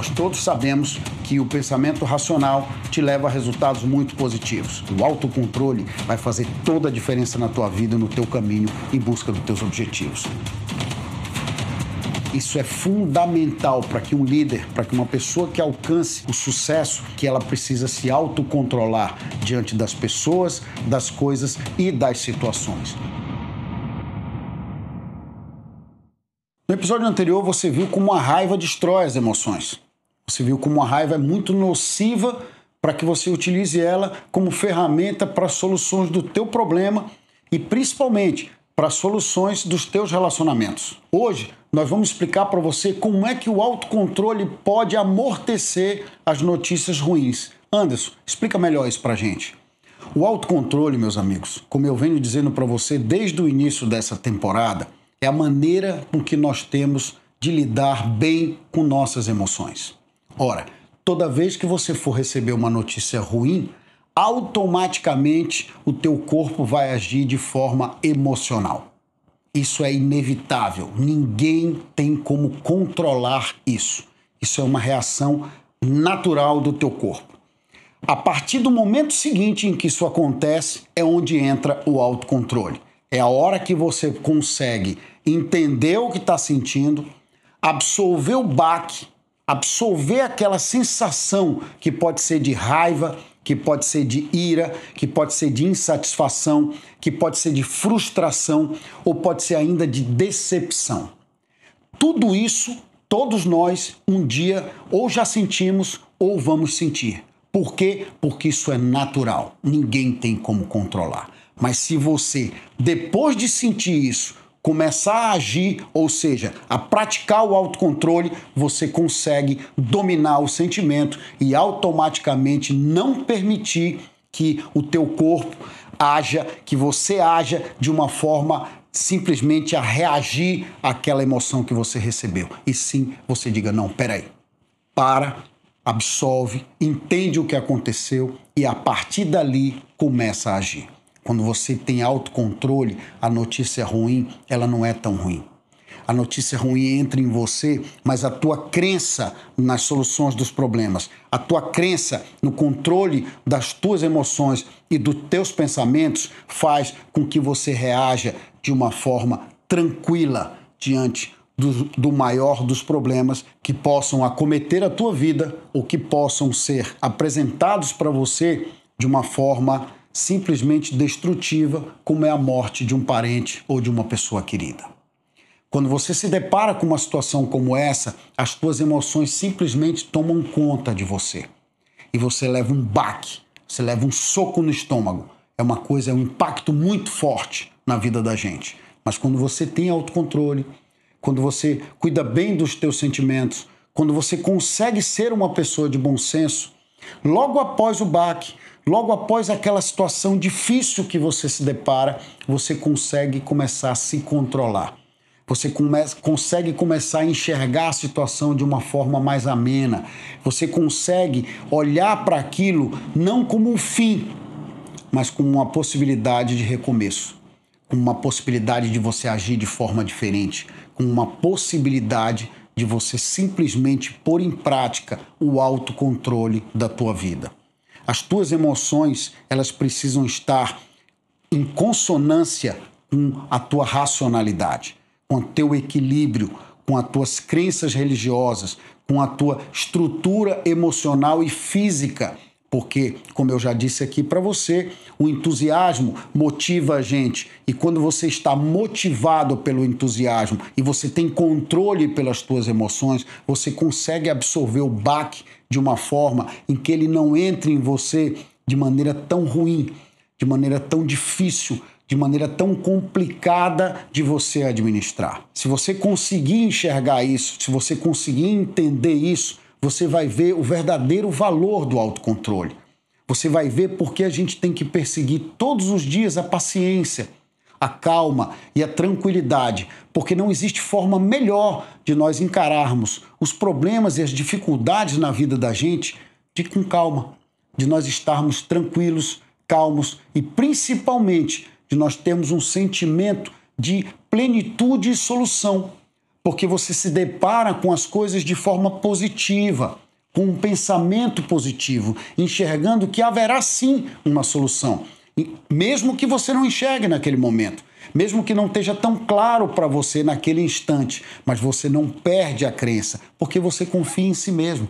Nós todos sabemos que o pensamento racional te leva a resultados muito positivos. O autocontrole vai fazer toda a diferença na tua vida, no teu caminho em busca dos teus objetivos. Isso é fundamental para que um líder, para que uma pessoa que alcance o sucesso, que ela precisa se autocontrolar diante das pessoas, das coisas e das situações. No episódio anterior, você viu como a raiva destrói as emoções. Você viu como a raiva é muito nociva para que você utilize ela como ferramenta para soluções do teu problema e principalmente para soluções dos teus relacionamentos. Hoje nós vamos explicar para você como é que o autocontrole pode amortecer as notícias ruins. Anderson, explica melhor isso para gente. O autocontrole, meus amigos, como eu venho dizendo para você desde o início dessa temporada, é a maneira com que nós temos de lidar bem com nossas emoções. Ora, toda vez que você for receber uma notícia ruim, automaticamente o teu corpo vai agir de forma emocional. Isso é inevitável. Ninguém tem como controlar isso. Isso é uma reação natural do teu corpo. A partir do momento seguinte em que isso acontece é onde entra o autocontrole. É a hora que você consegue entender o que está sentindo, absorver o baque, absorver aquela sensação que pode ser de raiva, que pode ser de ira, que pode ser de insatisfação, que pode ser de frustração ou pode ser ainda de decepção. Tudo isso, todos nós, um dia ou já sentimos ou vamos sentir. Por quê? Porque isso é natural. Ninguém tem como controlar. Mas se você, depois de sentir isso, começar a agir, ou seja, a praticar o autocontrole, você consegue dominar o sentimento e automaticamente não permitir que o teu corpo haja, que você haja de uma forma simplesmente a reagir àquela emoção que você recebeu. E sim, você diga não, peraí. Para, absolve, entende o que aconteceu e a partir dali começa a agir. Quando você tem autocontrole, a notícia ruim, ela não é tão ruim. A notícia ruim entra em você, mas a tua crença nas soluções dos problemas, a tua crença no controle das tuas emoções e dos teus pensamentos faz com que você reaja de uma forma tranquila diante do, do, maior dos problemas que possam acometer a tua vida ou que possam ser apresentados para você de uma forma simplesmente destrutiva, como é a morte de um parente ou de uma pessoa querida. Quando você se depara com uma situação como essa, as tuas emoções simplesmente tomam conta de você. E você leva um baque, você leva um soco no estômago. É uma coisa, é um impacto muito forte na vida da gente. Mas quando você tem autocontrole, quando você cuida bem dos teus sentimentos, quando você consegue ser uma pessoa de bom senso, logo após o baque, Logo após aquela situação difícil que você se depara, você consegue começar a se controlar. Você come consegue começar a enxergar a situação de uma forma mais amena. Você consegue olhar para aquilo não como um fim, mas como uma possibilidade de recomeço, como uma possibilidade de você agir de forma diferente, com uma possibilidade de você simplesmente pôr em prática o autocontrole da tua vida. As tuas emoções, elas precisam estar em consonância com a tua racionalidade, com o teu equilíbrio, com as tuas crenças religiosas, com a tua estrutura emocional e física porque, como eu já disse aqui para você, o entusiasmo motiva a gente. E quando você está motivado pelo entusiasmo e você tem controle pelas suas emoções, você consegue absorver o baque de uma forma em que ele não entre em você de maneira tão ruim, de maneira tão difícil, de maneira tão complicada de você administrar. Se você conseguir enxergar isso, se você conseguir entender isso, você vai ver o verdadeiro valor do autocontrole. Você vai ver porque a gente tem que perseguir todos os dias a paciência, a calma e a tranquilidade, porque não existe forma melhor de nós encararmos os problemas e as dificuldades na vida da gente de com calma, de nós estarmos tranquilos, calmos e principalmente de nós termos um sentimento de plenitude e solução. Porque você se depara com as coisas de forma positiva, com um pensamento positivo, enxergando que haverá sim uma solução, mesmo que você não enxergue naquele momento, mesmo que não esteja tão claro para você naquele instante, mas você não perde a crença, porque você confia em si mesmo,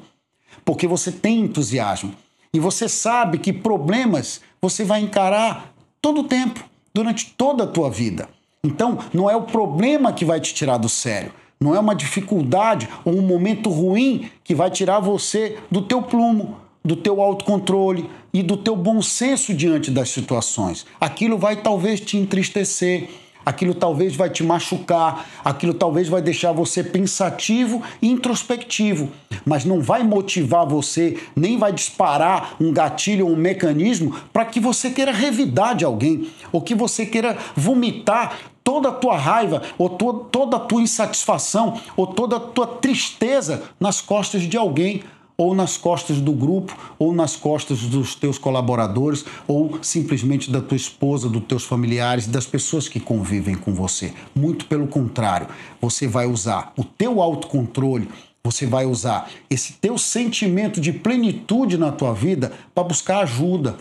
porque você tem entusiasmo e você sabe que problemas você vai encarar todo o tempo, durante toda a tua vida. Então, não é o problema que vai te tirar do sério, não é uma dificuldade ou um momento ruim que vai tirar você do teu plumo, do teu autocontrole e do teu bom senso diante das situações. Aquilo vai talvez te entristecer, aquilo talvez vai te machucar, aquilo talvez vai deixar você pensativo e introspectivo, mas não vai motivar você, nem vai disparar um gatilho ou um mecanismo para que você queira revidar de alguém, ou que você queira vomitar toda a tua raiva, ou to toda a tua insatisfação, ou toda a tua tristeza nas costas de alguém ou nas costas do grupo, ou nas costas dos teus colaboradores, ou simplesmente da tua esposa, dos teus familiares, das pessoas que convivem com você. Muito pelo contrário, você vai usar o teu autocontrole, você vai usar esse teu sentimento de plenitude na tua vida para buscar ajuda,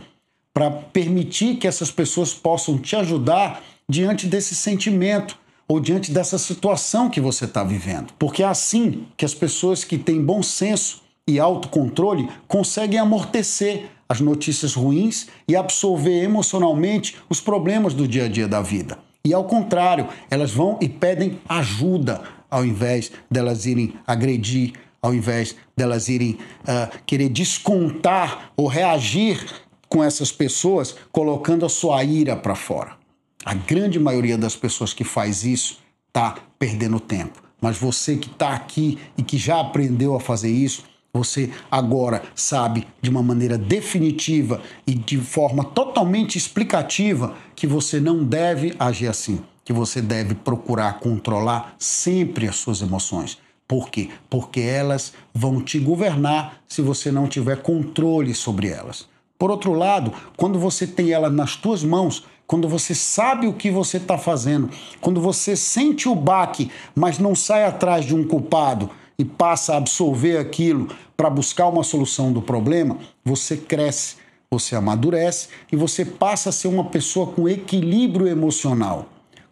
para permitir que essas pessoas possam te ajudar diante desse sentimento ou diante dessa situação que você está vivendo. Porque é assim que as pessoas que têm bom senso e autocontrole conseguem amortecer as notícias ruins e absorver emocionalmente os problemas do dia a dia da vida. E ao contrário, elas vão e pedem ajuda ao invés delas irem agredir, ao invés delas irem uh, querer descontar ou reagir com essas pessoas, colocando a sua ira para fora. A grande maioria das pessoas que faz isso está perdendo tempo. Mas você que está aqui e que já aprendeu a fazer isso, você agora sabe de uma maneira definitiva e de forma totalmente explicativa que você não deve agir assim, que você deve procurar controlar sempre as suas emoções. Por quê? Porque elas vão te governar se você não tiver controle sobre elas. Por outro lado, quando você tem ela nas tuas mãos, quando você sabe o que você está fazendo, quando você sente o baque, mas não sai atrás de um culpado, e passa a absorver aquilo para buscar uma solução do problema, você cresce, você amadurece e você passa a ser uma pessoa com equilíbrio emocional.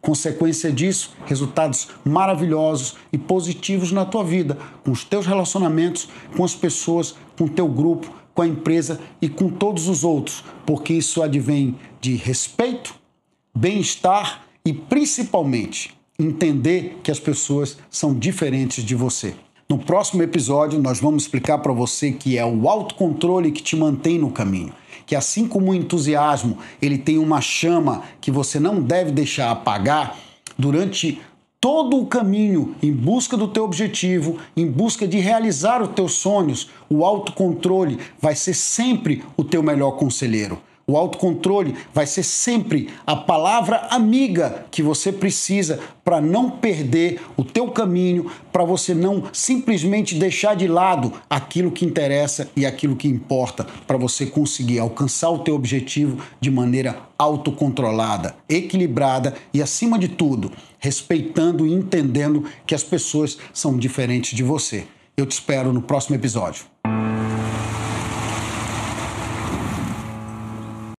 Consequência disso, resultados maravilhosos e positivos na tua vida, com os teus relacionamentos, com as pessoas, com o teu grupo, com a empresa e com todos os outros, porque isso advém de respeito, bem-estar e principalmente entender que as pessoas são diferentes de você. No próximo episódio, nós vamos explicar para você que é o autocontrole que te mantém no caminho. Que assim como o entusiasmo, ele tem uma chama que você não deve deixar apagar durante todo o caminho em busca do teu objetivo, em busca de realizar os teus sonhos, o autocontrole vai ser sempre o teu melhor conselheiro. O autocontrole vai ser sempre a palavra amiga que você precisa para não perder o teu caminho, para você não simplesmente deixar de lado aquilo que interessa e aquilo que importa, para você conseguir alcançar o teu objetivo de maneira autocontrolada, equilibrada e acima de tudo, respeitando e entendendo que as pessoas são diferentes de você. Eu te espero no próximo episódio.